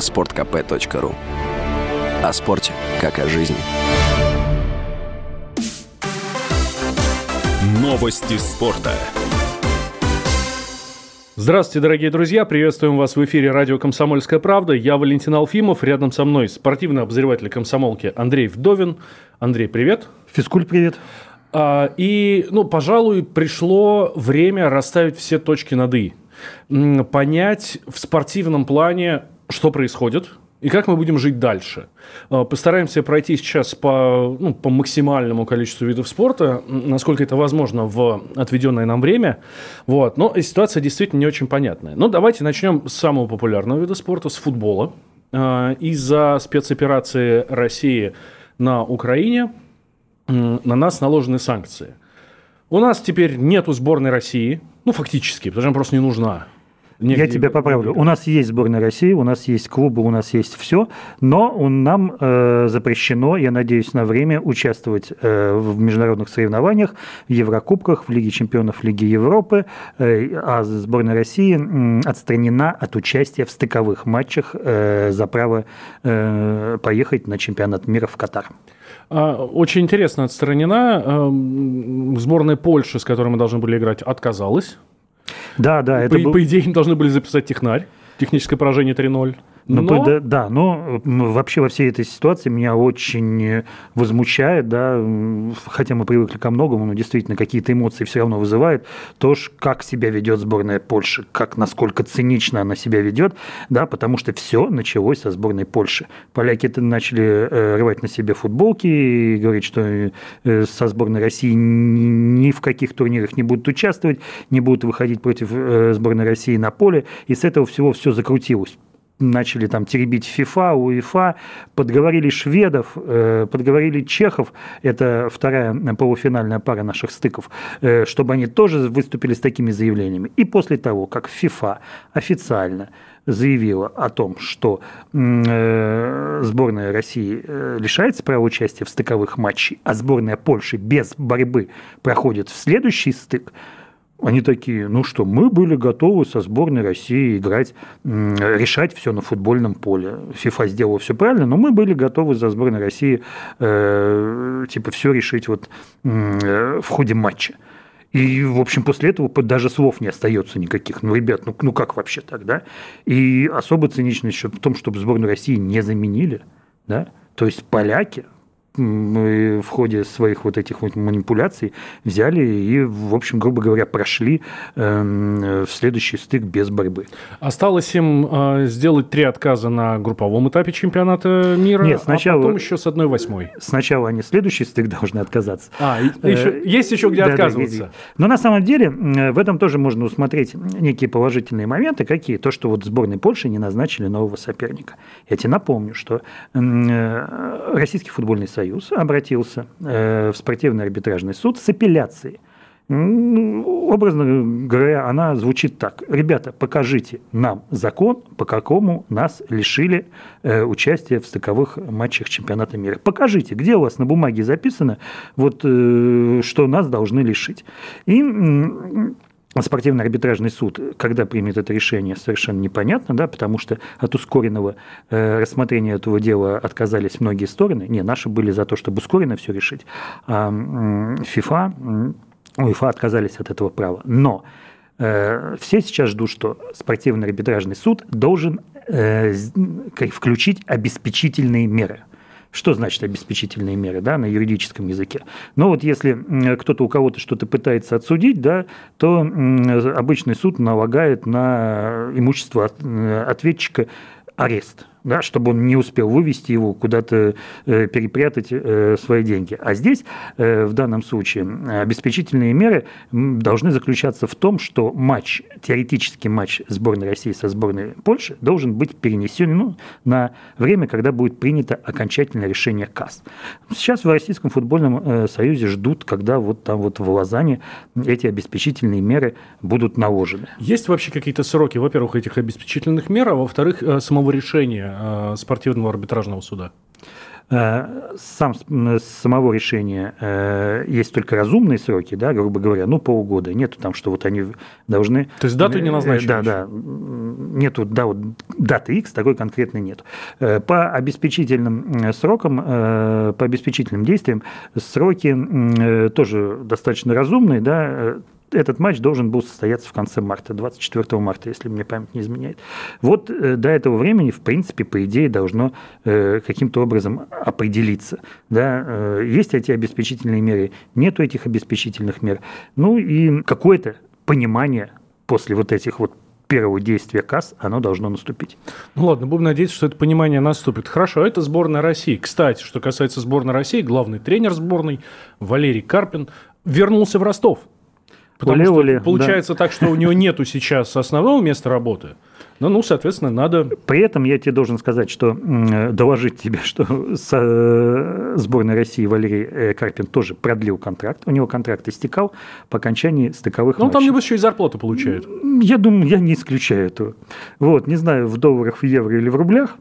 sportkp.ru О спорте, как о жизни. Новости спорта. Здравствуйте, дорогие друзья! Приветствуем вас в эфире радио «Комсомольская правда». Я Валентин Алфимов. Рядом со мной спортивный обозреватель комсомолки Андрей Вдовин. Андрей, привет. Физкульт, привет. А, и, ну, пожалуй, пришло время расставить все точки над «и». Понять в спортивном плане, что происходит – и как мы будем жить дальше. А, постараемся пройти сейчас по, ну, по максимальному количеству видов спорта, насколько это возможно в отведенное нам время. Вот. Но ситуация действительно не очень понятная. Но давайте начнем с самого популярного вида спорта, с футбола. А, из-за спецоперации России на Украине на нас наложены санкции. У нас теперь нету сборной России, ну, фактически, потому что она просто не нужна. Негде... Я тебя поправлю. У нас есть сборная России, у нас есть клубы, у нас есть все, но нам э, запрещено, я надеюсь, на время участвовать э, в международных соревнованиях, в Еврокубках, в Лиге чемпионов Лиги Европы, э, а сборная России э, отстранена от участия в стыковых матчах э, за право э, поехать на чемпионат мира в Катар. А, очень интересно отстранена. Эм, сборная Польши, с которой мы должны были играть, отказалась. Да, да. Это по, был... по идее, им должны были записать технарь. Техническое поражение 3-0. Но... Ну, да, да, но вообще во всей этой ситуации меня очень возмущает, да, хотя мы привыкли ко многому, но действительно какие-то эмоции все равно вызывает, то, как себя ведет сборная Польши, как насколько цинично она себя ведет, да, потому что все началось со сборной Польши. Поляки это начали э, рвать на себе футболки и говорить, что э, со сборной России ни в каких турнирах не будут участвовать, не будут выходить против э, сборной России на поле, и с этого всего все закрутилось начали там теребить ФИФА, УЕФА, подговорили шведов, э, подговорили чехов, это вторая полуфинальная пара наших стыков, э, чтобы они тоже выступили с такими заявлениями. И после того, как ФИФА официально заявила о том, что э, сборная России лишается права участия в стыковых матчах, а сборная Польши без борьбы проходит в следующий стык, они такие, ну что, мы были готовы со сборной России играть, решать все на футбольном поле. ФИФА сделала все правильно, но мы были готовы за сборной России э, типа все решить вот э, в ходе матча. И, в общем, после этого даже слов не остается никаких. Ну, ребят, ну, ну как вообще так, да? И особо цинично еще в том, чтобы сборную России не заменили, да? То есть поляки, в ходе своих вот этих вот манипуляций взяли и, в общем, грубо говоря, прошли эм, в следующий стык без борьбы. Осталось им э, сделать три отказа на групповом этапе чемпионата мира, Нет, сначала, а потом еще с одной восьмой. Сначала они следующий стык должны отказаться. А, еще, э, есть еще где да, отказываться. Да, Но на самом деле в этом тоже можно усмотреть некие положительные моменты. Какие? То, что вот сборной Польши не назначили нового соперника. Я тебе напомню, что э, Российский футбольный союз Союз обратился э, в спортивный арбитражный суд с апелляцией. Образно говоря, она звучит так. Ребята, покажите нам закон, по какому нас лишили э, участия в стыковых матчах чемпионата мира. Покажите, где у вас на бумаге записано, вот, э, что нас должны лишить. И спортивный арбитражный суд, когда примет это решение, совершенно непонятно, да, потому что от ускоренного э, рассмотрения этого дела отказались многие стороны. Не, наши были за то, чтобы ускоренно все решить, а ФИФА, УЕФА отказались от этого права. Но э, все сейчас ждут, что спортивный арбитражный суд должен э, включить обеспечительные меры – что значит обеспечительные меры да, на юридическом языке? Но вот если кто-то у кого-то что-то пытается отсудить, да, то обычный суд налагает на имущество э, ответчика арест да, чтобы он не успел вывести его, куда-то э, перепрятать э, свои деньги. А здесь, э, в данном случае, обеспечительные меры должны заключаться в том, что матч, теоретический матч сборной России со сборной Польши должен быть перенесен ну, на время, когда будет принято окончательное решение КАС. Сейчас в Российском футбольном союзе ждут, когда вот там вот в Лозанне эти обеспечительные меры будут наложены. Есть вообще какие-то сроки, во-первых, этих обеспечительных мер, а во-вторых, самого решения Э, спортивного арбитражного суда? Э, сам, самого решения э, есть только разумные сроки, да, грубо говоря, ну, полгода. Нету там, что вот они должны... То есть дату не назначили? Да, да. Нету да, вот, даты X такой конкретной нет. По обеспечительным срокам, по обеспечительным действиям сроки тоже достаточно разумные, да, этот матч должен был состояться в конце марта, 24 марта, если мне память не изменяет. Вот э, до этого времени, в принципе, по идее, должно э, каким-то образом определиться. Да? Э, есть эти обеспечительные меры, нету этих обеспечительных мер. Ну и какое-то понимание после вот этих вот первого действия КАС, оно должно наступить. Ну ладно, будем надеяться, что это понимание наступит. Хорошо, это сборная России. Кстати, что касается сборной России, главный тренер сборной Валерий Карпин вернулся в Ростов. Потому что Оле, получается да. так, что у него нету сейчас основного места работы. Ну, ну, соответственно, надо... При этом я тебе должен сказать, что доложить тебе, что с э, сборной России Валерий э, Карпин тоже продлил контракт. У него контракт истекал по окончании стыковых Ну, там, небось, еще и зарплату получает. Я думаю, я не исключаю этого. Вот, не знаю, в долларах, в евро или в рублях.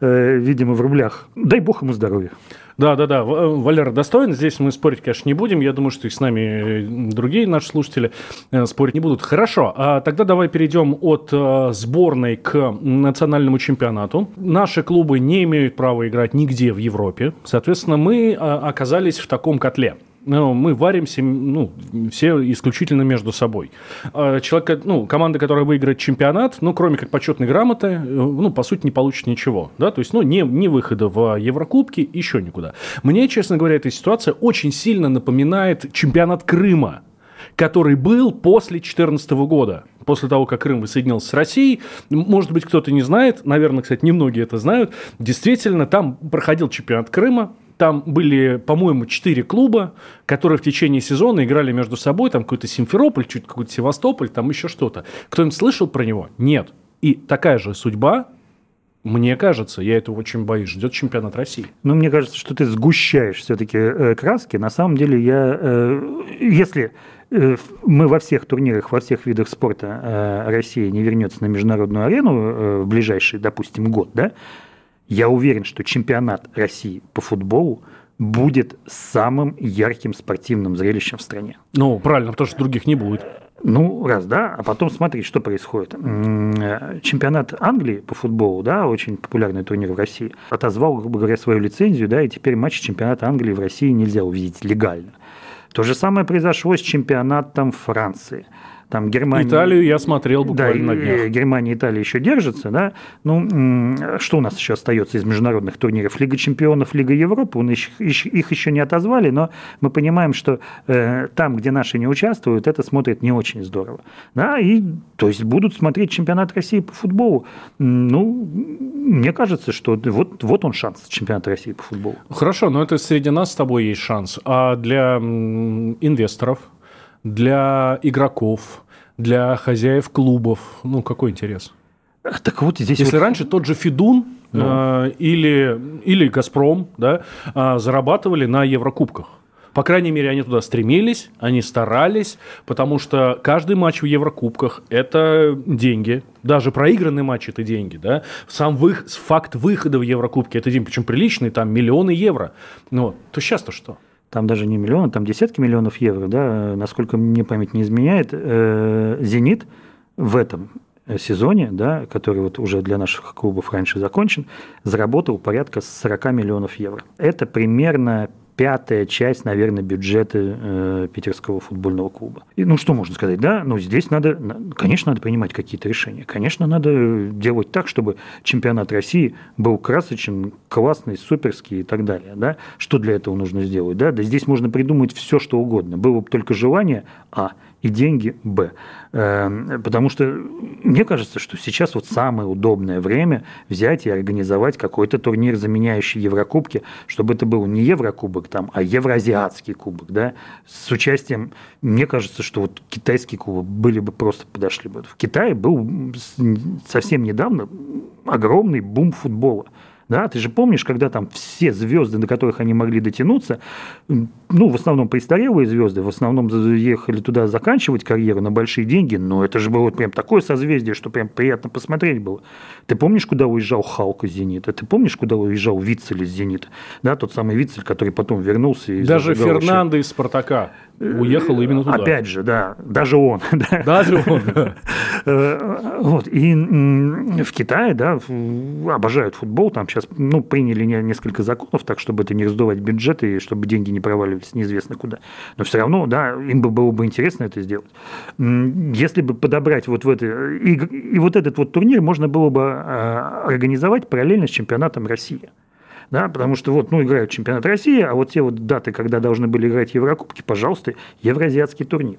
Э, видимо, в рублях. Дай бог ему здоровья. Да, да, да. Э, Валера достоин. Здесь мы спорить, конечно, не будем. Я думаю, что и с нами э, другие наши слушатели э, спорить не будут. Хорошо. А тогда давай перейдем от сборной к национальному чемпионату. Наши клубы не имеют права играть нигде в Европе. Соответственно, мы оказались в таком котле ну, мы варимся ну, все исключительно между собой. А человек, ну, команда, которая выиграет чемпионат, ну, кроме как почетной грамоты, э, ну, по сути, не получит ничего. Да? То есть, ну, не, не выхода в Еврокубки, еще никуда. Мне, честно говоря, эта ситуация очень сильно напоминает чемпионат Крыма который был после 2014 года, после того, как Крым воссоединился с Россией. Может быть, кто-то не знает, наверное, кстати, немногие это знают. Действительно, там проходил чемпионат Крыма, там были, по-моему, четыре клуба, которые в течение сезона играли между собой. Там какой-то Симферополь, чуть какой-то Севастополь, там еще что-то. Кто-нибудь слышал про него? Нет. И такая же судьба мне кажется, я этого очень боюсь, ждет чемпионат России. Ну, мне кажется, что ты сгущаешь все-таки э, краски. На самом деле, я, э, если э, мы во всех турнирах, во всех видах спорта Россия не вернется на международную арену в ближайший, допустим, год, да, я уверен, что чемпионат России по футболу будет самым ярким спортивным зрелищем в стране. Ну, правильно, потому что других не будет. Ну, раз, да, а потом смотри, что происходит. Чемпионат Англии по футболу, да, очень популярный турнир в России, отозвал, грубо говоря, свою лицензию, да, и теперь матчи чемпионата Англии в России нельзя увидеть легально. То же самое произошло с чемпионатом Франции – там Германия... Италию я смотрел буквально да, на днях. Германия и Италия еще держатся, да. Ну, что у нас еще остается из международных турниров? Лига чемпионов, Лига Европы, их, их еще не отозвали, но мы понимаем, что э, там, где наши не участвуют, это смотрит не очень здорово. Да, и, то есть будут смотреть чемпионат России по футболу. Ну, мне кажется, что вот, вот он шанс чемпионата России по футболу. Хорошо, но это среди нас с тобой есть шанс. А для инвесторов, для игроков, для хозяев клубов. Ну, какой интерес? Так вот здесь Если вот... раньше тот же Фидун ну. э, или, или Газпром да, э, зарабатывали на Еврокубках. По крайней мере, они туда стремились, они старались, потому что каждый матч в Еврокубках – это деньги. Даже проигранный матч – это деньги. Да? Сам вы... факт выхода в Еврокубки – это деньги, причем приличный, там миллионы евро. Ну, то сейчас-то что? Там даже не миллионы, там десятки миллионов евро, да, насколько мне память не изменяет, э, «Зенит» в этом сезоне, да, который вот уже для наших клубов раньше закончен, заработал порядка 40 миллионов евро. Это примерно пятая часть, наверное, бюджета э, питерского футбольного клуба. И, ну, что можно сказать, да? Ну, здесь надо, конечно, надо принимать какие-то решения. Конечно, надо делать так, чтобы чемпионат России был красочен, классный, суперский и так далее, да? Что для этого нужно сделать, да? Да здесь можно придумать все, что угодно. Было бы только желание, а – и деньги – Б. Эм, потому что мне кажется, что сейчас вот самое удобное время взять и организовать какой-то турнир, заменяющий Еврокубки, чтобы это был не Еврокубок, там, а Евроазиатский кубок, да, с участием, мне кажется, что вот китайские клубы были бы просто подошли бы. В Китае был совсем недавно огромный бум футбола. Да, ты же помнишь, когда там все звезды, до которых они могли дотянуться, ну, в основном престарелые звезды, в основном ехали туда заканчивать карьеру на большие деньги, но это же было прям такое созвездие, что прям приятно посмотреть было. Ты помнишь, куда уезжал Халк из «Зенита»? Ты помнишь, куда уезжал Вицель из «Зенита»? Да, тот самый Вицель, который потом вернулся. И Даже Фернандо из «Спартака» уехал именно туда. Опять же, да, даже он. Даже он, э, Вот, и в Китае, да, обожают футбол, там сейчас, ну, приняли несколько законов, так, чтобы это не раздувать бюджеты, и чтобы деньги не проваливались неизвестно куда. Но все равно, да, им бы было бы интересно это сделать. Если бы подобрать вот в это... И, и вот этот вот турнир можно было бы а, организовать параллельно с чемпионатом России да, потому что вот, ну, играют чемпионат России, а вот те вот даты, когда должны были играть Еврокубки, пожалуйста, Евразиатский турнир.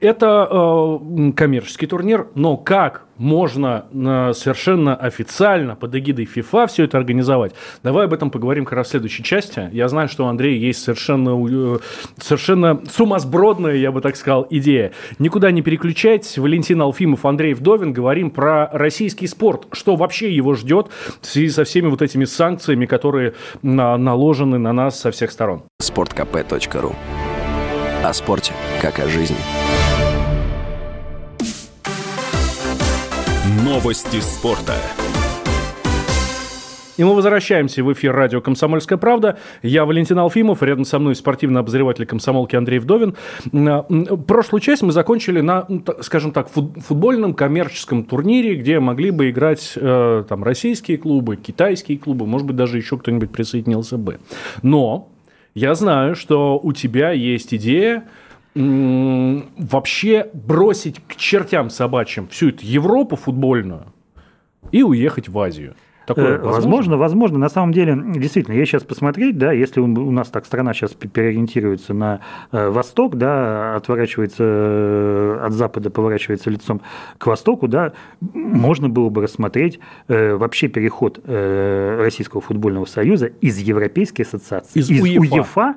Это э, коммерческий турнир, но как можно э, совершенно официально под эгидой FIFA все это организовать? Давай об этом поговорим как раз в следующей части. Я знаю, что у Андрея есть совершенно, э, совершенно сумасбродная, я бы так сказал, идея. Никуда не переключайтесь. Валентин Алфимов, Андрей Вдовин. Говорим про российский спорт. Что вообще его ждет в связи со всеми вот этими санкциями, которые на, наложены на нас со всех сторон. sportkp.ru О спорте, как о жизни. Новости спорта. И мы возвращаемся в эфир радио «Комсомольская правда». Я Валентин Алфимов, рядом со мной спортивный обозреватель комсомолки Андрей Вдовин. Прошлую часть мы закончили на, скажем так, футбольном коммерческом турнире, где могли бы играть э, там российские клубы, китайские клубы, может быть, даже еще кто-нибудь присоединился бы. Но я знаю, что у тебя есть идея вообще бросить к чертям собачьим всю эту Европу футбольную и уехать в Азию. Такое возможно? возможно, возможно. На самом деле, действительно, я сейчас посмотреть, да, если у нас так страна сейчас переориентируется на э, восток, да, отворачивается э, от запада, поворачивается лицом к востоку, да, можно было бы рассмотреть э, вообще переход Российского футбольного союза из Европейской ассоциации, из, из УЕФА, УЕФА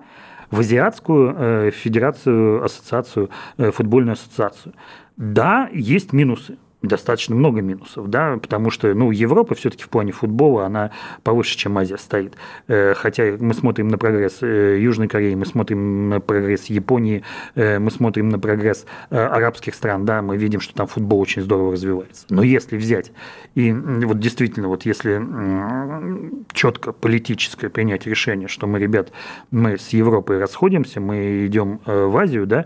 в Азиатскую э, федерацию, ассоциацию, э, футбольную ассоциацию. Да, есть минусы достаточно много минусов, да, потому что, ну, Европа все-таки в плане футбола, она повыше, чем Азия стоит. Э, хотя мы смотрим на прогресс э, Южной Кореи, мы смотрим на прогресс Японии, э, мы смотрим на прогресс арабских стран, да, мы видим, что там футбол очень здорово развивается. Но если взять, и вот действительно, вот если четко политическое принять решение, что мы, ребят, мы с Европой расходимся, мы идем в Азию, да,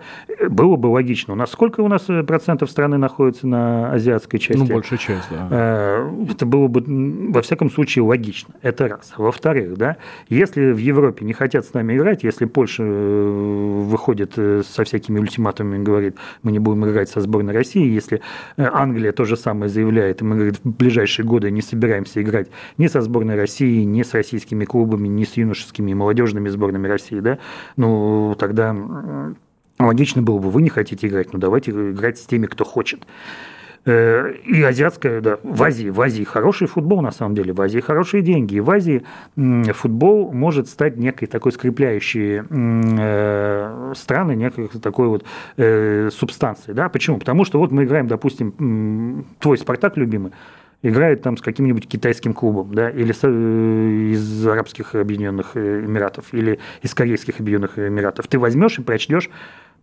было бы логично. У нас сколько у нас процентов страны находится на азиатской части. Ну, большая часть, да. Э, это было бы, во всяком случае, логично. Это раз. Во-вторых, да, если в Европе не хотят с нами играть, если Польша э, выходит э, со всякими ультиматумами и говорит, мы не будем играть со сборной России, если Англия то же самое заявляет, и мы, говорит, в ближайшие годы не собираемся играть ни со сборной России, ни с российскими клубами, ни с юношескими и молодежными сборными России, да, ну, тогда логично было бы, вы не хотите играть, ну давайте играть с теми, кто хочет. Э, и азиатская, да, в Азии, в Азии хороший футбол, на самом деле, в Азии хорошие деньги. И в Азии футбол может стать некой такой скрепляющей э, страны, некой такой вот э, субстанцией. Да? Почему? Потому что вот мы играем, допустим, твой «Спартак» любимый, играет там с каким-нибудь китайским клубом, да, или с, из Арабских Объединенных Эмиратов, или из Корейских Объединенных Эмиратов. Ты возьмешь и прочтешь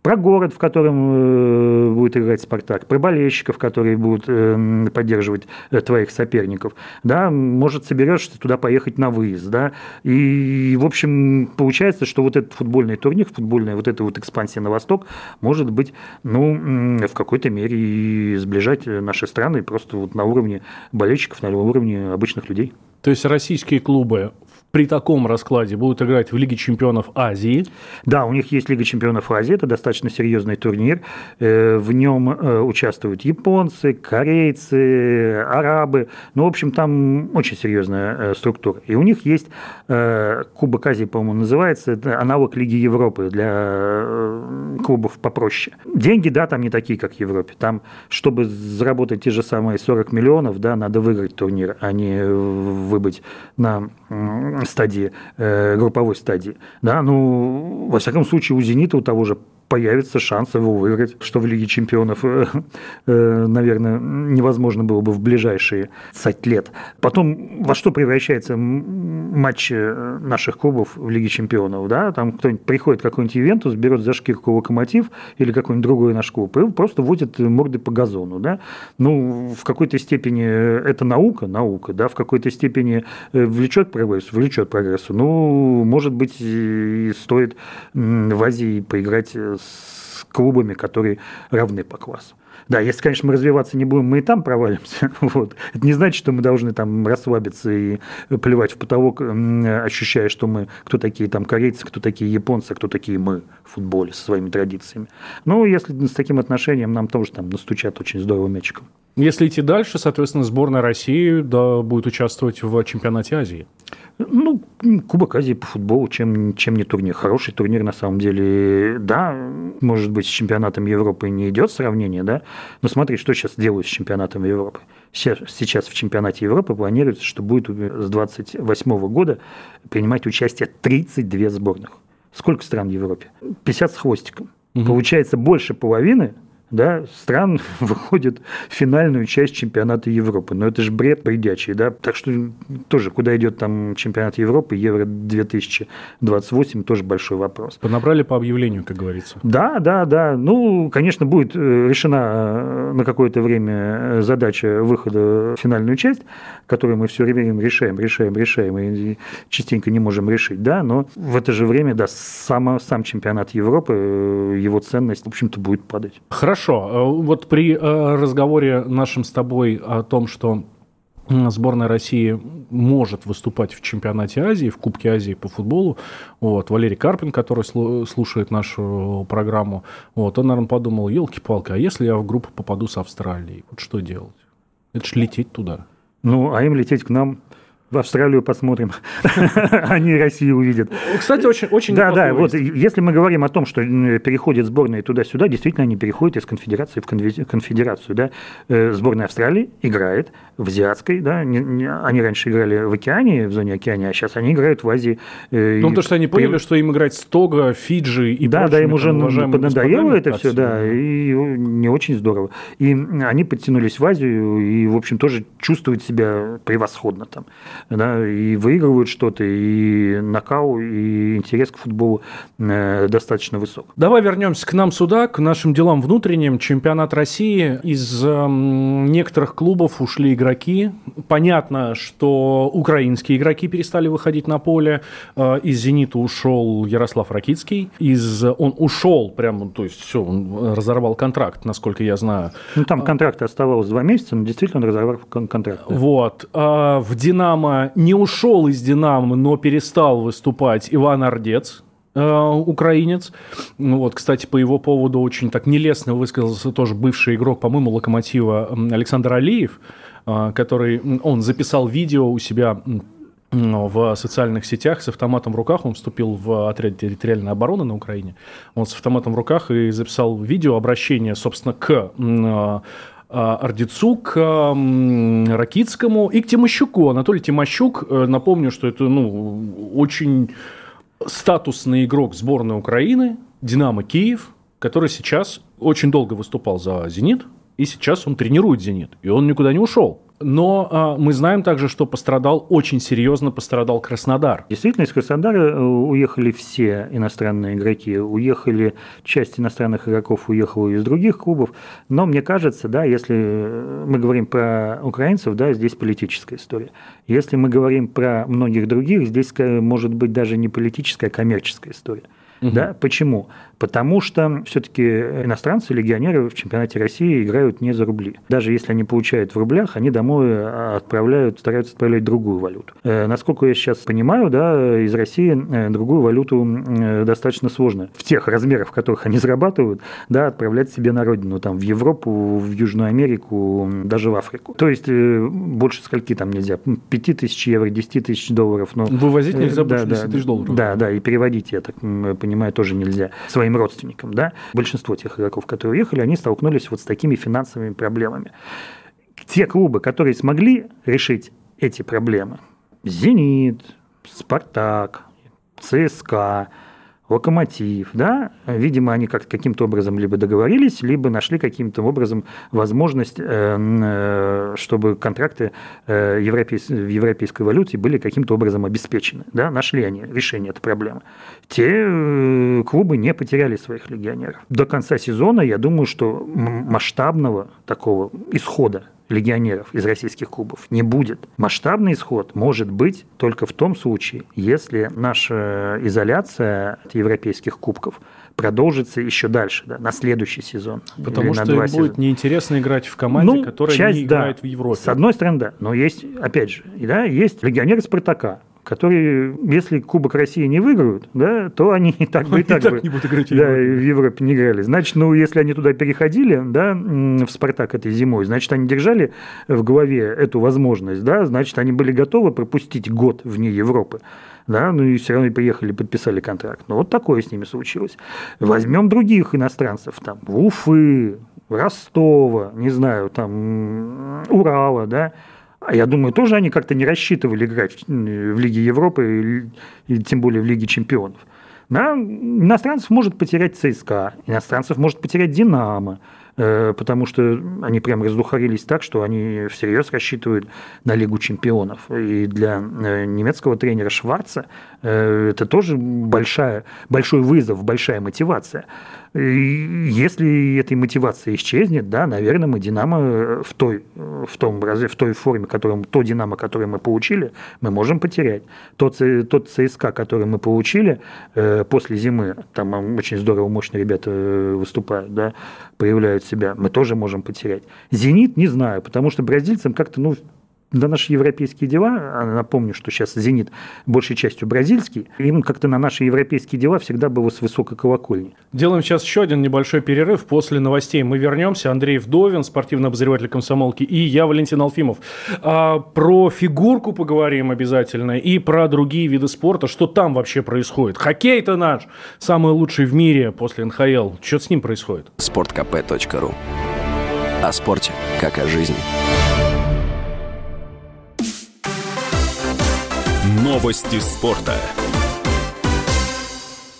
про город, в котором э, будет играть «Спартак», про болельщиков, которые будут э, поддерживать э, твоих соперников. Да, может, соберешься туда поехать на выезд. Да? И, в общем, получается, что вот этот футбольный турнир, футбольная вот эта вот экспансия на восток может быть, ну, в какой-то мере и сближать наши страны просто вот на уровне болельщиков, на уровне обычных людей. То есть российские клубы при таком раскладе будут играть в Лиге чемпионов Азии. Да, у них есть Лига чемпионов Азии, это достаточно серьезный турнир. Э, в нем э, участвуют японцы, корейцы, арабы. Ну, в общем, там очень серьезная э, структура. И у них есть Кубок Азии, по-моему, называется, это аналог Лиги Европы для клубов попроще. Деньги, да, там не такие, как в Европе. Там, чтобы заработать те же самые 40 миллионов, да, надо выиграть турнир, а не выбыть на стадии, э, групповой стадии. Да, ну, во всяком случае, у «Зенита», у того же появится шанс его выиграть, что в Лиге чемпионов, э, э, наверное, невозможно было бы в ближайшие 20 лет. Потом во что превращается матч э, наших клубов в Лиге чемпионов? Да? Там кто-нибудь приходит, какой-нибудь Ивентус, берет за шкирку локомотив или какой-нибудь другой наш клуб и просто водит морды по газону. Да? Ну, в какой-то степени это наука, наука, да, в какой-то степени влечет прогрессу, влечет прогрессу. Ну, может быть, и стоит в Азии поиграть с клубами, которые равны по классу. Да, если, конечно, мы развиваться не будем, мы и там провалимся. Вот. Это не значит, что мы должны там расслабиться и плевать в потолок, ощущая, что мы кто такие там корейцы, кто такие японцы, кто такие мы в футболе со своими традициями. Ну, если с таким отношением нам тоже там настучат очень здорово мячиком. Если идти дальше, соответственно, сборная России да, будет участвовать в чемпионате Азии. Ну, Кубок Азии по футболу, чем, чем не турнир. Хороший турнир, на самом деле. Да, может быть, с чемпионатом Европы не идет сравнение, да, но смотри, что сейчас делают с чемпионатом Европы. Сейчас, сейчас в чемпионате Европы планируется, что будет с 28 года принимать участие 32 сборных. Сколько стран в Европе? 50 с хвостиком. Угу. Получается, больше половины да, стран выходит в финальную часть чемпионата Европы. Но это же бред бредячий, да. Так что тоже, куда идет там чемпионат Европы, Евро 2028, тоже большой вопрос. Понабрали по объявлению, как говорится. Да, да, да. Ну, конечно, будет э, решена э, на какое-то время э, задача выхода в финальную часть, которую мы все время решаем, решаем, решаем и частенько не можем решить, да, но в это же время, да, сам, сам чемпионат Европы, его ценность, в общем-то, будет падать. Хорошо. Хорошо. Э, вот при э, разговоре нашем с тобой о том, что сборная России может выступать в чемпионате Азии, в Кубке Азии по футболу. Вот, Валерий Карпин, который слушает нашу программу, вот, он, наверное, подумал, елки-палки, а если я в группу попаду с Австралией, вот что делать? Это ж лететь туда. Ну, а им лететь к нам в Австралию посмотрим, они Россию увидят. Кстати, очень, очень Да, да, вот если мы говорим о том, что переходят сборные туда-сюда, действительно они переходят из конфедерации в конфедерацию, да. Э, сборная Австралии играет в азиатской, да, они раньше играли в океане, в зоне океана, а сейчас они играют в Азии. Э, ну, потому что они поняли, что им играть с Того, Фиджи и Да, да, им уже поднадоело это все, да, и не очень здорово. И они подтянулись в Азию и, в общем, тоже чувствуют себя превосходно там да, и выигрывают что-то, и нокау, и интерес к футболу э, достаточно высок. Давай вернемся к нам сюда, к нашим делам внутренним. Чемпионат России. Из э, некоторых клубов ушли игроки. Понятно, что украинские игроки перестали выходить на поле. Э, из «Зенита» ушел Ярослав Ракицкий. Из, он ушел прямо, то есть все, он разорвал контракт, насколько я знаю. Ну, там контракт оставалось два месяца, но действительно он разорвал контракт. Да. Вот. А в «Динамо» «Динамо» не ушел из «Динамо», но перестал выступать Иван Ордец, э, украинец. Вот, кстати, по его поводу очень так нелестно высказался тоже бывший игрок, по-моему, «Локомотива» Александр Алиев, э, который, он записал видео у себя в социальных сетях с автоматом в руках. Он вступил в отряд территориальной обороны на Украине. Он с автоматом в руках и записал видео обращение, собственно, к э, Ордицу, к Ракицкому и к Тимощуку. Анатолий Тимощук, э, напомню, что это ну, очень статусный игрок сборной Украины, Динамо Киев, который сейчас очень долго выступал за «Зенит», и сейчас он тренирует «Зенит», и он никуда не ушел. Но а, мы знаем также, что пострадал, очень серьезно пострадал Краснодар. Действительно, из Краснодара э, уехали все иностранные игроки. Уехали, часть иностранных игроков уехала из других клубов. Но мне кажется, да, если мы говорим про украинцев, да, здесь политическая история. Если мы говорим про многих других, здесь может быть даже не политическая, а коммерческая история. Угу. Да? Почему? Потому что все-таки иностранцы, легионеры в чемпионате России играют не за рубли. Даже если они получают в рублях, они домой а, отправляют, стараются отправлять другую валюту. Э, насколько я сейчас понимаю, да, из России э, другую валюту э, достаточно сложно в тех размерах, в которых они зарабатывают, да, отправлять себе на родину, там, в Европу, в Южную Америку, даже в Африку. То есть больше скольки там нельзя? 5 тысяч евро, 10 тысяч долларов. Но... Вывозить нельзя больше да, 10 тысяч долларов. Да, да, и переводить, я так понимаю, тоже нельзя. Свои своим родственникам. Да? Большинство тех игроков, которые уехали, они столкнулись вот с такими финансовыми проблемами. Те клубы, которые смогли решить эти проблемы, «Зенит», «Спартак», ЦСКА, Локомотив, да, видимо, они как каким-то образом либо договорились, либо нашли каким-то образом возможность, э, э, чтобы контракты э, в европейской валюте были каким-то образом обеспечены, да, нашли они решение этой проблемы. Те клубы не потеряли своих легионеров. До конца сезона, я думаю, что масштабного такого исхода легионеров из российских клубов не будет. Масштабный исход может быть только в том случае, если наша изоляция от европейских кубков продолжится еще дальше, да, на следующий сезон. Потому что им сезона. будет неинтересно играть в команде, ну, которая часть, не играет да. в Европе. С одной стороны, да. Но есть, опять же, да, есть легионеры Спартака, которые, если Кубок России не выиграют, да, то они и так бы и так, бы не будут играть в да, в Европе не играли. Значит, ну, если они туда переходили, да, в «Спартак» этой зимой, значит, они держали в голове эту возможность, да, значит, они были готовы пропустить год вне Европы да, ну и все равно приехали, подписали контракт. Ну, вот такое с ними случилось. Возьмем других иностранцев, там, Уфы, Ростова, не знаю, там, Урала, да, а я думаю, тоже они как-то не рассчитывали играть в Лиге Европы и тем более в Лиге Чемпионов. Да, иностранцев может потерять ЦСКА, иностранцев может потерять Динамо, э, потому что они прям раздухарились так, что они всерьез рассчитывают на Лигу чемпионов. И для э, немецкого тренера Шварца э, это тоже большая, большой вызов, большая мотивация. Если этой мотивация исчезнет, да, наверное, мы Динамо в той, в том, в той форме, которую, то Динамо, которое мы получили, мы можем потерять. Тот, тот ЦСКА, который мы получили э, после зимы, там очень здорово, мощно ребята э, выступают, да, проявляют себя, мы тоже можем потерять. «Зенит» не знаю, потому что бразильцам как-то, ну, на наши европейские дела, а напомню, что сейчас «Зенит» большей частью бразильский, им как-то на наши европейские дела всегда было с высокой колокольни. Делаем сейчас еще один небольшой перерыв. После новостей мы вернемся. Андрей Вдовин, спортивный обозреватель комсомолки, и я, Валентин Алфимов. А, про фигурку поговорим обязательно и про другие виды спорта. Что там вообще происходит? Хоккей-то наш самый лучший в мире после НХЛ. Что с ним происходит? sportkp.ru О спорте, как о жизни. Новости спорта.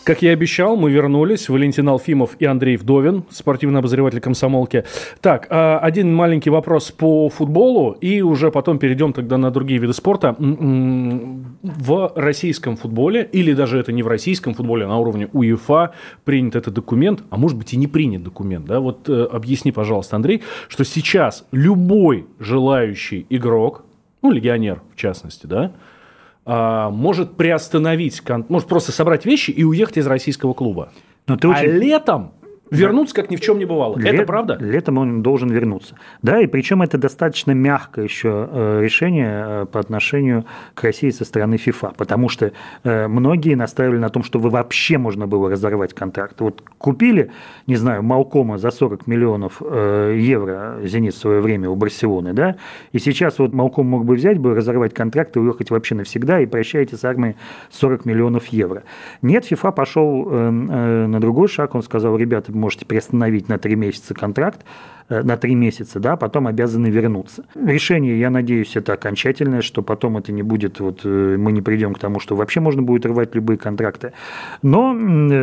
Как я и обещал, мы вернулись. Валентин Алфимов и Андрей Вдовин, спортивный обозреватель комсомолки. Так, а, один маленький вопрос по футболу, и уже потом перейдем тогда на другие виды спорта. В российском футболе, или даже это не в российском футболе, а на уровне УЕФА принят этот документ, а может быть и не принят документ. Да? Вот э, объясни, пожалуйста, Андрей, что сейчас любой желающий игрок, ну, легионер в частности, да, может приостановить, может просто собрать вещи и уехать из российского клуба. Но ты очень... А летом Вернуться, как ни в чем не бывало. Лет, это правда? Летом он должен вернуться. Да, и причем это достаточно мягкое еще э, решение э, по отношению к России со стороны ФИФА, потому что э, многие настаивали на том, что вы вообще можно было разорвать контракт. Вот купили, не знаю, Малкома за 40 миллионов евро «Зенит» в свое время у Барселоны, да, и сейчас вот Малком мог бы взять бы, разорвать контракт и уехать вообще навсегда, и прощаете с армией 40 миллионов евро. Нет, ФИФА пошел на другой шаг, он сказал, ребята, можете приостановить на три месяца контракт, э, на три месяца, да, потом обязаны вернуться. Решение, я надеюсь, это окончательное, что потом это не будет, вот э, мы не придем к тому, что вообще можно будет рвать любые контракты. Но,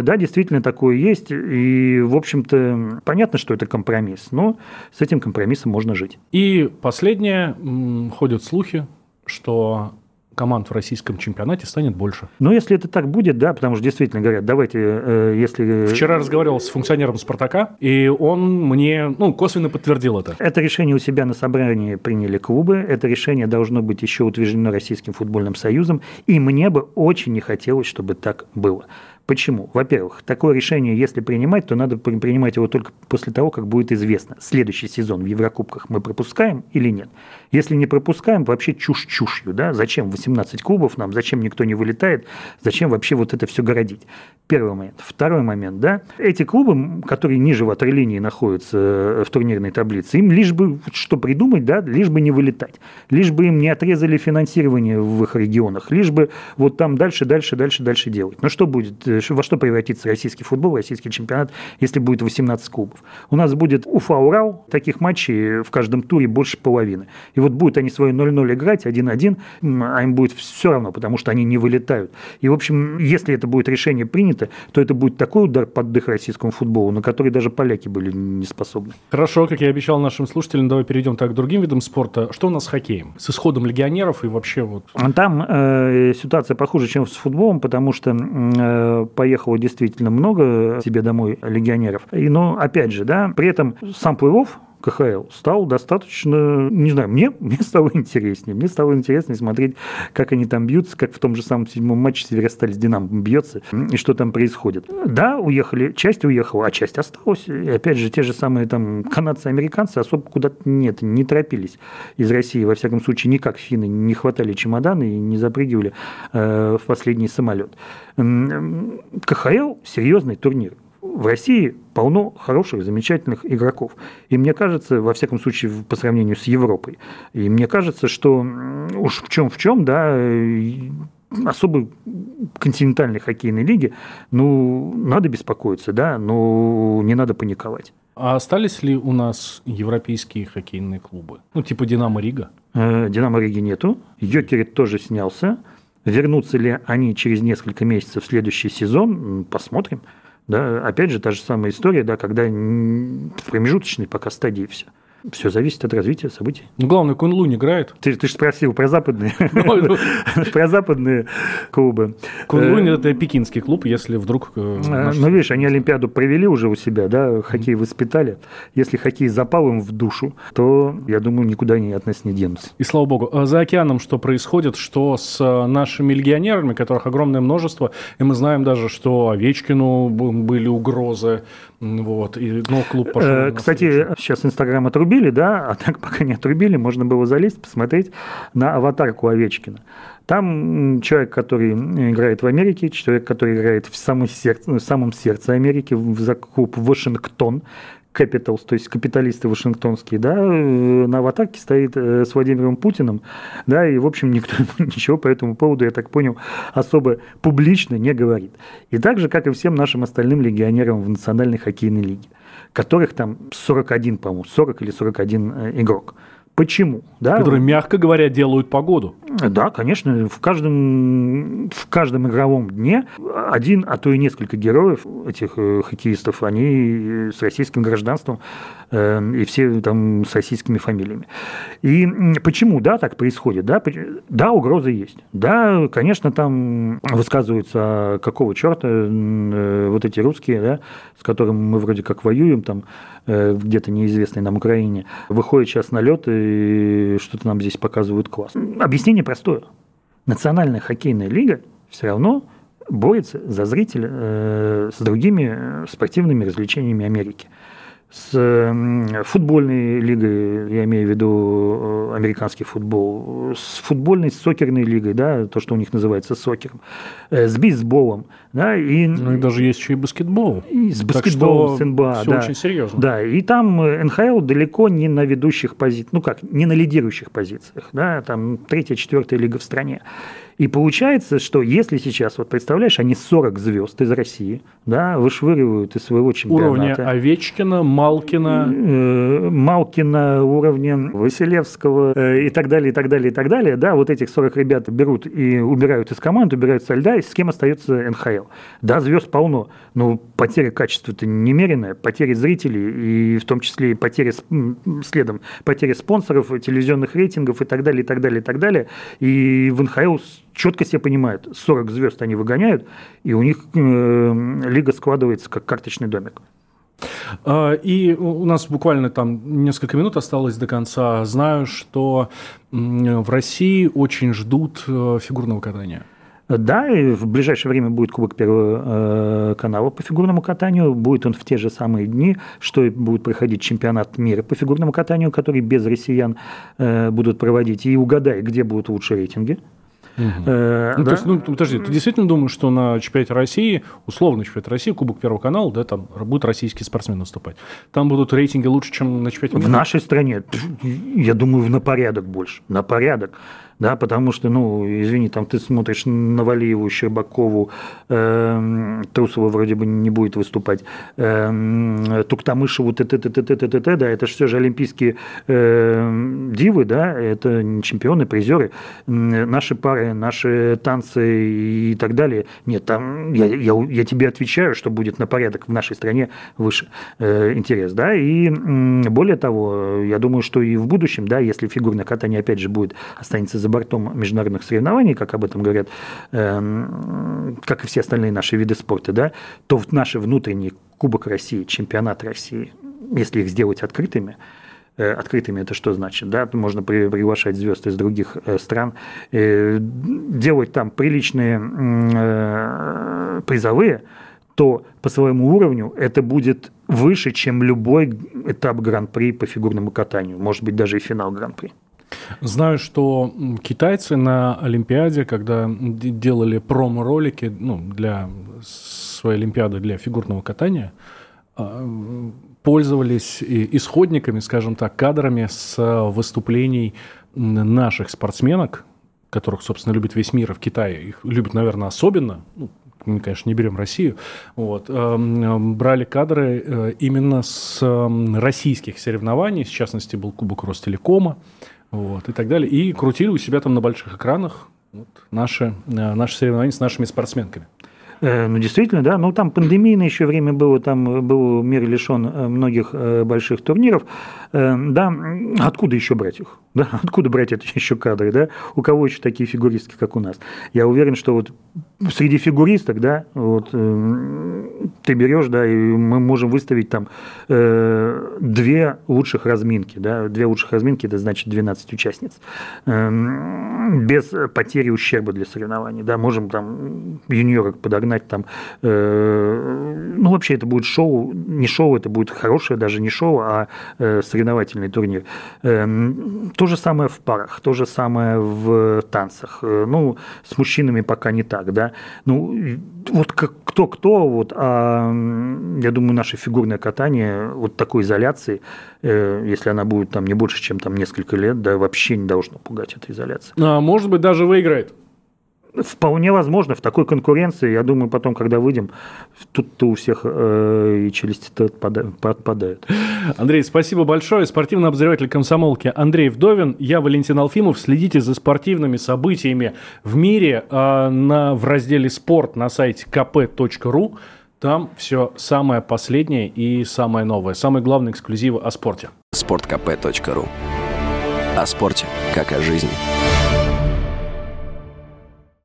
да, действительно такое есть, и, в общем-то, понятно, что это компромисс, но с этим компромиссом можно жить. И последнее, ходят слухи, что команд в российском чемпионате станет больше. Ну, если это так будет, да, потому что действительно говорят, давайте, э, если... Вчера разговаривал с функционером «Спартака», и он мне, ну, косвенно подтвердил это. Это решение у себя на собрании приняли клубы, это решение должно быть еще утверждено Российским футбольным союзом, и мне бы очень не хотелось, чтобы так было. Почему? Во-первых, такое решение, если принимать, то надо принимать его только после того, как будет известно, следующий сезон в Еврокубках мы пропускаем или нет. Если не пропускаем, вообще чушь чушью. Да? Зачем 18 клубов нам, зачем никто не вылетает, зачем вообще вот это все городить? Первый момент. Второй момент. Да? Эти клубы, которые ниже ватерлинии находятся э, в турнирной таблице, им лишь бы что придумать, да? лишь бы не вылетать, лишь бы им не отрезали финансирование в их регионах, лишь бы вот там дальше, дальше, дальше, дальше делать. Но что будет во что превратится российский футбол, российский чемпионат, если будет 18 клубов. У нас будет Уфа-Урал, таких матчей в каждом туре больше половины. И вот будут они свой 0-0 играть, 1-1, а им будет все равно, потому что они не вылетают. И, в общем, если это будет решение принято, то это будет такой удар под дых российскому футболу, на который даже поляки были не способны. Хорошо, как я обещал нашим слушателям, давай перейдем так к другим видам спорта. Что у нас с хоккеем? С исходом легионеров и вообще вот... Там э, ситуация похуже, чем с футболом, потому что э, поехало действительно много себе домой легионеров. И, но, опять же, да, при этом сам плей-офф КХЛ стал достаточно, не знаю, мне, мне стало интереснее. Мне стало интереснее смотреть, как они там бьются, как в том же самом седьмом матче Северосталь с Динамо бьется, и что там происходит. Да, уехали, часть уехала, а часть осталась. И опять же, те же самые там канадцы, американцы особо куда-то нет, не торопились из России. Во всяком случае, никак финны не хватали чемоданы и не запрыгивали э, в последний самолет. КХЛ – серьезный турнир в России полно хороших, замечательных игроков. И мне кажется, во всяком случае, по сравнению с Европой, и мне кажется, что уж в чем в чем, да, особой континентальной хоккейной лиги, ну, надо беспокоиться, да, но не надо паниковать. А остались ли у нас европейские хоккейные клубы? Ну, типа «Динамо Рига»? Э, «Динамо Риги» нету. «Йокерит» тоже снялся. Вернутся ли они через несколько месяцев в следующий сезон, посмотрим. Да, опять же, та же самая история, да, когда в пока стадии все. Все зависит от развития событий. Ну, главное, Кунлунь играет. Ты, ты же спросил про западные, ну, про западные клубы. Кунлунь – это пекинский клуб, если вдруг… Э, а, ну, видишь, они Олимпиаду провели уже у себя, да, хоккей воспитали. Если хоккей запал им в душу, то, я думаю, никуда они от нас не денутся. И слава богу. А за океаном что происходит? Что с э, нашими легионерами, которых огромное множество, и мы знаем даже, что Овечкину были угрозы, вот, и, ну, клуб пошел. Э, кстати, сейчас Инстаграм отрубили, да, а так пока не отрубили, можно было залезть, посмотреть на аватарку Овечкина. Там человек, который играет в Америке, человек, который играет в самом сердце, в самом сердце Америки, в клуб Вашингтон, Capitals, то есть капиталисты вашингтонские, да, э, на аватарке стоит э, с Владимиром Путиным, да, и, в общем, никто ничего по этому поводу, я так понял, особо публично не говорит. И так же, как и всем нашим остальным легионерам в Национальной хоккейной лиге, которых там 41, по-моему, 40 или 41 э, игрок. Почему? Да? Которые, мягко говоря, делают погоду. Да, конечно. В каждом, в каждом игровом дне один, а то и несколько героев этих э, хоккеистов, они с российским гражданством э, и все там с российскими фамилиями. И почему, да, так происходит? Да, да угрозы есть. Да, конечно, там высказываются, а какого черта э, вот эти русские, да, с которыми мы вроде как воюем, там, где-то неизвестной нам Украине, выходят сейчас на лед и что-то нам здесь показывают класс. Объяснение простое. Национальная хоккейная лига все равно борется за зрителя э, с другими спортивными развлечениями Америки с футбольной лигой, я имею в виду э, американский футбол, с футбольной, с сокерной лигой, да, то, что у них называется сокером, э, с бейсболом, да, и... Ну, и даже есть еще и баскетбол. И с баскетболом, с НБА, все да. очень серьезно. Да, и там э, НХЛ далеко не на ведущих позициях, ну как, не на лидирующих позициях, да, там третья, четвертая лига в стране. И получается, что если сейчас, вот представляешь, они 40 звезд из России, да, вышвыривают из своего чемпионата. Уровня Овечкина, Малкина. Э, Малкина, уровня Василевского э, и так далее, и так далее, и так далее. Да, вот этих 40 ребят берут и убирают из команды, убирают со льда, и с кем остается НХЛ. Да, звезд полно, но потеря качества-то немеренная, потеря зрителей, и в том числе и потеря, следом, потеря спонсоров, телевизионных рейтингов и так далее, и так далее, и так далее. И в НХЛ четко себе понимают, 40 звезд они выгоняют, и у них э, лига складывается как карточный домик. А, и у нас буквально там несколько минут осталось до конца. Знаю, что в России очень ждут э, фигурного катания. Да, и в ближайшее время будет Кубок Первого э, канала по фигурному катанию. Будет он в те же самые дни, что и будет проходить чемпионат мира по фигурному катанию, который без россиян э, будут проводить. И угадай, где будут лучшие рейтинги. Угу. Э, ну, да? то есть, ну, подожди, ты действительно думаешь, что на чемпионате России, условно чемпионат России, Кубок Первого канала, да, там будут российские спортсмены выступать? Там будут рейтинги лучше, чем на чемпионате? В нашей стране, я думаю, на порядок больше. На порядок да, потому что, ну, извини, там ты смотришь на Валиеву, Щербакову, эм, э, Трусова вроде бы не будет выступать, эм, э, Туктамышеву, т т т т т т т т да, это же все же олимпийские э, дивы, да, это не чемпионы, призеры, наши пары, наши танцы и так далее. Нет, там, я, я, я тебе отвечаю, что будет на порядок в нашей стране выше э, интерес, да, и более того, я думаю, что и в будущем, да, если фигурное катание опять же будет, останется за бортом международных соревнований, как об этом говорят, эм, как и все остальные наши виды спорта, да, то наши внутренние Кубок России, чемпионат России, если их сделать открытыми, э, открытыми это что значит? Да? Можно приглашать звезд из других э, стран, э, делать там приличные призовые, то по своему уровню это будет выше, чем любой этап Гран-при по фигурному катанию, может быть, даже и финал Гран-при. Знаю, что китайцы на Олимпиаде, когда делали промо-ролики ну, для своей Олимпиады для фигурного катания, а, пользовались исходниками, скажем так, кадрами с выступлений наших спортсменок, которых, собственно, любит весь мир, а в Китае их любят, наверное, особенно, ну, мы, конечно, не берем Россию, вот, брали кадры э, именно с российских соревнований, в частности, был Кубок Ростелекома, вот, и так далее. И крутили у себя там на больших экранах вот, наши, э, наши соревнования с нашими спортсменками. Э, ну, действительно, да. Ну, там пандемийное еще время было, там был мир лишен э, многих больших турниров. Да, откуда еще брать их? Да, откуда брать эти еще кадры, да? У кого еще такие фигуристки, как у нас? Я уверен, что вот среди фигуристок, да, вот ты берешь, да, и мы можем выставить там э, две лучших разминки, да, две лучших разминки, это значит 12 участниц, э, без потери ущерба для соревнований, да, можем там юниорок подогнать там, э, ну, вообще это будет шоу, не шоу, это будет хорошее даже не шоу, а э, соревновательный турнир. Э, то же самое в парах, то же самое в танцах, э, ну, с мужчинами пока не так, да, ну, вот кто-кто, вот, а я думаю, наше фигурное катание вот такой изоляции, э, если она будет там не больше, чем там несколько лет, да, вообще не должно пугать эта изоляция. А может быть, даже выиграет. Вполне возможно, в такой конкуренции, я думаю, потом, когда выйдем, тут-то у всех э, и челюсти-то отпадают. Андрей, спасибо большое. Спортивный обозреватель комсомолки Андрей Вдовин. Я Валентин Алфимов. Следите за спортивными событиями в мире э, на, в разделе «Спорт» на сайте kp.ru. Там все самое последнее и самое новое. Самые главные эксклюзивы о спорте. sportkp.ru О спорте, как о жизни.